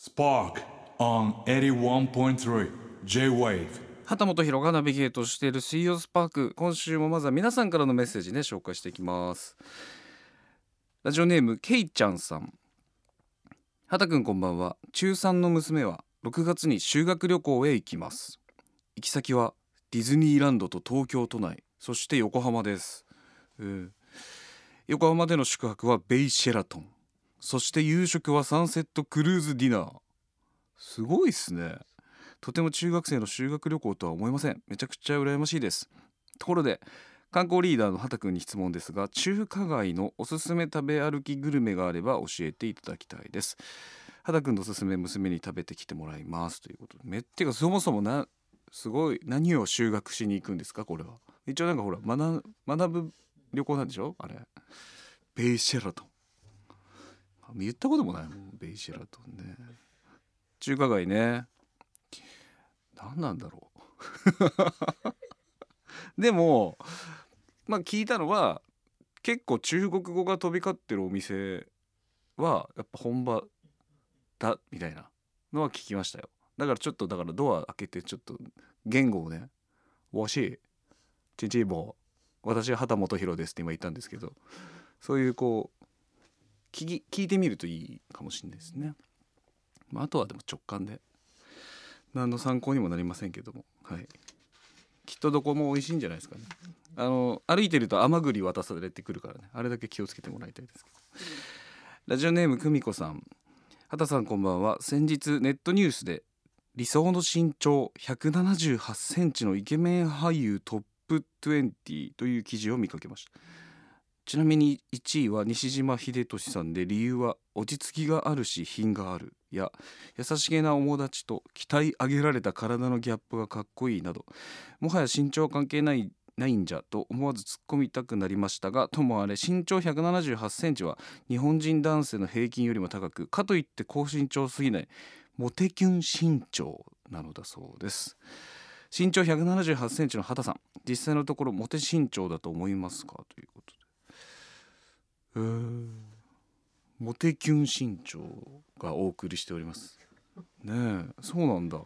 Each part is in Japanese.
Spark on 81.3 J-Wave. 畑本博がナビゲートしている水曜スパーク今週もまずは皆さんからのメッセージね紹介していきます。ラジオネームけいちゃんさん。畑くんこんばんは。中3の娘は6月に修学旅行へ行きます。行き先はディズニーランドと東京都内。そして横浜です、えー横浜での宿泊はベイシェラトン。そして夕食はサンセットクルーズディナー。すごいっすね。とても中学生の修学旅行とは思えません。めちゃくちゃ羨ましいです。ところで観光リーダーの畑くんに質問ですが中華街のおすすめ食べ歩きグルメがあれば教えていただきたいです。畑くんのおすすめ娘に食べてきてもらいます。ということでめっていうかそもそもなすごい何を修学しに行くんですか？これは。一応なんかほら学ぶ旅行なんでしょ？あれ。ベイシェラトン言ったこともないもんベイシェラトンね。中華街ね。何なんだろう。でもまあ聞いたのは結構中国語が飛び交ってるお店はやっぱ本場だみたいなのは聞きましたよ。だからちょっとだからドア開けてちょっと言語をね「わしちちぼ私は畑本博です」って今言ったんですけどそういうこう聞聞いてみるといいかもしれないですね、まあ、あとはでも直感で。何の参考にもなりませんけども。はい。きっとどこも美味しいんじゃないですかね。あの歩いてると甘栗渡されてくるからね。あれだけ気をつけてもらいたいですけど。ラジオネーム久美子さん。畑さんこんばんは。先日ネットニュースで理想の身長178センチのイケメン俳優トップ20という記事を見かけました。ちなみに1位は西島秀俊さんで理由は落ち着きがあるし品がある。や優しげな友達と鍛え上げられた体のギャップがかっこいいなどもはや身長関係ないないんじゃと思わず突っ込みたくなりましたがともあれ身長178センチは日本人男性の平均よりも高くかといって高身長すぎないモテキュン身長なのだそうです。身長178センチの畑さん実際のところモテ身長だと思いますか？ということで。えーモテキュン身長がお送りしております。ねえそうなんだ。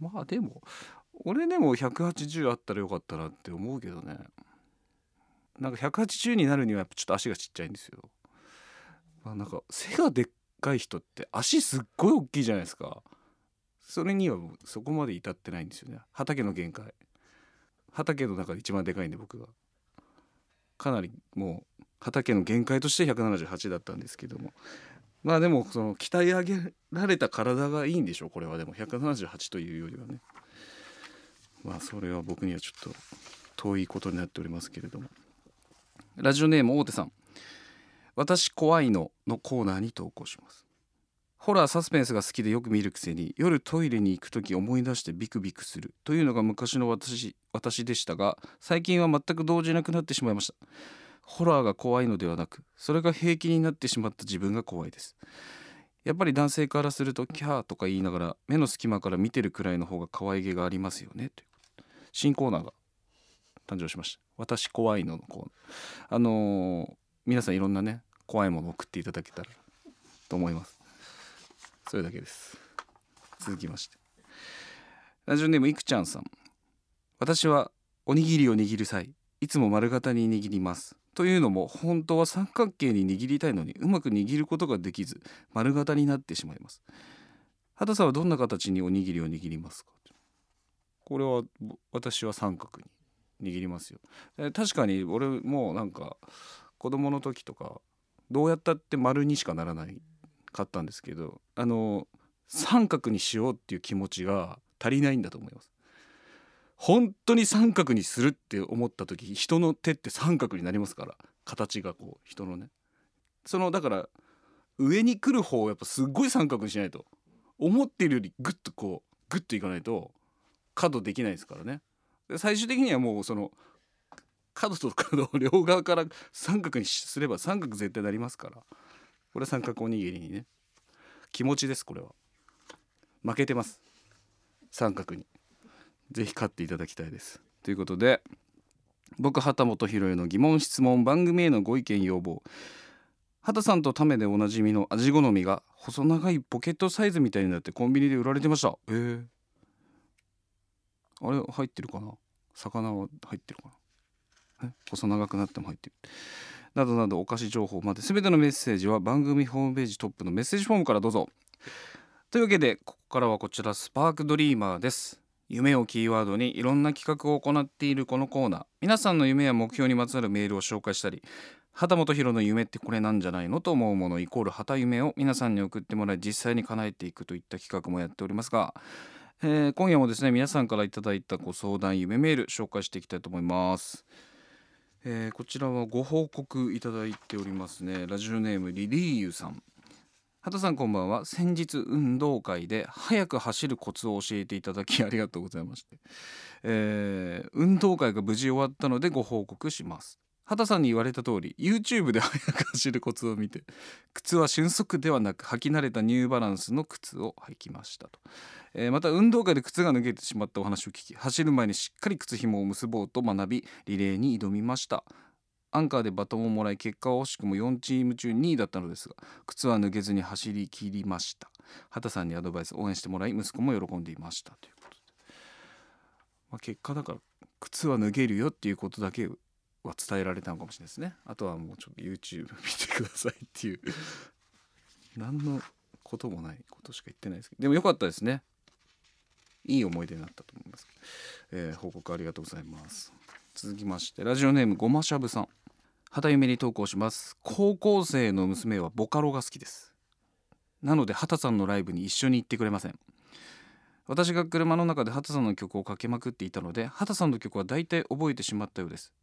まあでも俺でも180あったらよかったなって思うけどね。なんか180になるにはやっぱちょっと足がちっちゃいんですよ、まあ、なんか背がでっかい人って足すっごい大きいじゃないですか。それにはそこまで至ってないんですよね。畑の限界。畑の中で一番でかいんで僕がかなりもう畑の限界として178だったんですけども。まあでもその鍛え上げられた体がいいんでしょう。これはでも178というよりはね。まあそれは僕にはちょっと遠いことになっておりますけれども。ラジオネーム大手さん。私怖いののコーナーに投稿します。ホラーサスペンスが好きでよく見るくせに夜トイレに行く時思い出してビクビクする。というのが昔の私私でしたが最近は全く動じなくなってしまいました。ホラーが怖いのではなくそれが平気になってしまった自分が怖いです。やっぱり男性からするとキャーとか言いながら目の隙間から見てるくらいの方が可愛げがありますよね。という新コーナーが誕生しました。私怖いののコーナー。あのー皆さんいろんなね怖いものを送っていただけたらと思います。それだけです。続きまして。ラジオネームいくちゃんさん。私はおにぎりを握る際いつも丸型に握ります。というのも本当は三角形に握りたいのにうまく握ることができず丸型になってしまいます。畑さんはどんな形におにぎりを握りますか？これは私は三角に握りますよ。え確かに俺もなんか子供の時とかどうやったって丸にしかならないかったんですけどあの三角にしようっていう気持ちが足りないんだと思います。本当に三角にするって思った時人の手って三角になりますから。形がこう人のね。そのだから上に来る方をやっぱすっごい三角にしないと。思っているよりグッとこうグッといかないと角できないですからね。最終的にはもうその角と角を両側から三角にすれば三角絶対なりますから。これ三角おにぎりにね。気持ちですこれは。負けてます。三角に。ぜひ勝っていただきたいです。ということで僕畑本博への疑問質問番組へのご意見要望。畑さんとタメでおなじみの味好みが細長いポケットサイズみたいになってコンビニで売られてました。えー、あれ入ってるかな？魚は入ってるかな？細長くなっても入ってる。などなどお菓子情報まで。全てのメッセージは番組ホームページトップのメッセージフォームからどうぞ。というわけでここからはこちらスパークドリーマーです。夢をキーワードにいろんな企画を行っているこのコーナー。皆さんの夢や目標にまつわるメールを紹介したり畑本博の夢ってこれなんじゃないのと思うものイコール畑夢を皆さんに送ってもらい実際に叶えていくといった企画もやっておりますが、えー今夜もですね皆さんからいただいたご相談夢メール紹介していきたいと思います、えーこちらはご報告いただいておりますね。ラジオネームリリーユさん。畑さんこんばんは。先日運動会で早く走るコツを教えていただきありがとうございまして、えー運動会が無事終わったのでご報告します。畑さんに言われた通り YouTube で早く走るコツを見て靴は瞬足ではなく履き慣れたニューバランスの靴を履きましたと、えーまた運動会で靴が脱げてしまったお話を聞き走る前にしっかり靴紐を結ぼうと学びリレーに挑みました。アンカーでバトンをもらい結果は惜しくも4チーム中2位だったのですが靴は脱げずに走り切りました。畑さんにアドバイス応援してもらい息子も喜んでいました。ということで、まあ、結果だから靴は脱げるよっていうことだけは伝えられたのかもしれないですね。あとはもうちょっと YouTube 見てくださいっていう。何のこともないことしか言ってないですけど。でもよかったですね。いい思い出になったと思います、えー報告ありがとうございます。続きましてラジオネームごましゃぶさん。畑夢に投稿します。高校生の娘はボカロが好きです。なので畑さんのライブに一緒に行ってくれません。私が車の中で畑さんの曲をかけまくっていたので畑さんの曲は大体覚えてしまったようです。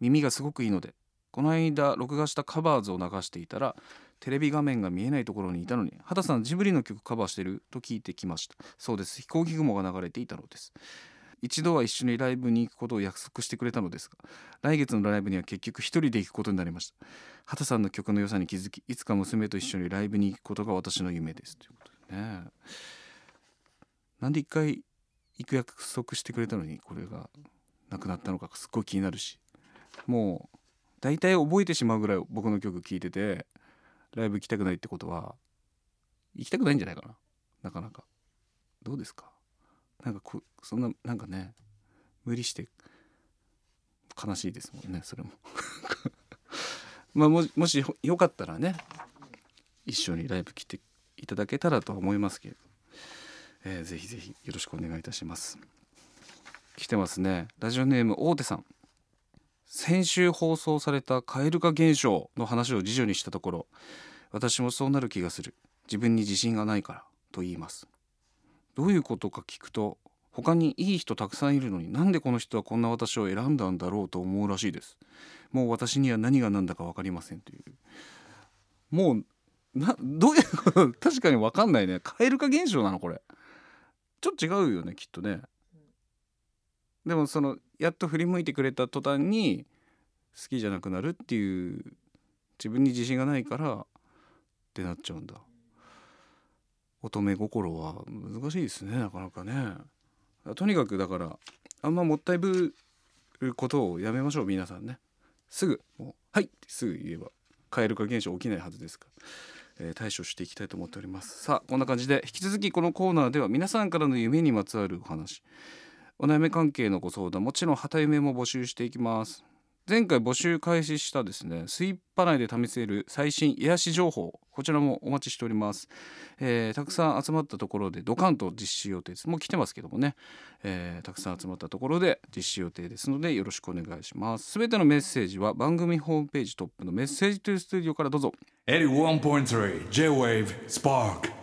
耳がすごくいいのでこの間録画したカバーズを流していたらテレビ画面が見えないところにいたのに畑さんジブリの曲カバーしてると聞いてきました。そうです。飛行機雲が流れていたのです。一度は一緒にライブに行くことを約束してくれたのですが来月のライブには結局一人で行くことになりました。畑さんの曲の良さに気づきいつか娘と一緒にライブに行くことが私の夢です。ということでね。なんで一回行く約束してくれたのにこれがなくなったのかすっごい気になるし。もう大体覚えてしまうぐらい僕の曲聴いててライブ行きたくないってことは行きたくないんじゃないかな。なかなか。どうですか？なんかこそんななんかね無理して悲しいですもんねそれも。まあもしもしよかったらね一緒にライブ来ていただけたらとは思いますけど、えーぜひぜひよろしくお願いいたします。来てますね。ラジオネーム大手さん。先週放送された蛙化現象の話を次女にしたところ私もそうなる気がする。自分に自信がないからと言います。どういうことか聞くと他にいい人たくさんいるのになんでこの人はこんな私を選んだんだろうと思うらしいです。もう私には何が何だか分かりませんという。もうなどういうこと？確かに分かんないね。蛙化現象なのこれ。ちょっと違うよねきっとね。でもそのやっと振り向いてくれた途端に好きじゃなくなるっていう自分に自信がないからってなっちゃうんだ。乙女心は難しいですねなかなかね。とにかくだからあんまもったいぶることをやめましょう皆さんね。すぐもう「はい」ってすぐ言えば蛙化現象起きないはずですから、え対処していきたいと思っております。さあこんな感じで引き続きこのコーナーでは皆さんからの夢にまつわるお話お悩み関係のご相談もちろん旗夢も募集していきます。前回募集開始したですねスイッパ内で試せる最新癒し情報こちらもお待ちしております、えーたくさん集まったところでドカンと実施予定です。もう来てますけどもね、えーたくさん集まったところで実施予定ですのでよろしくお願いします。すべてのメッセージは番組ホームページトップのメッセージというスタジオからどうぞ。81.3 J-Wave Spark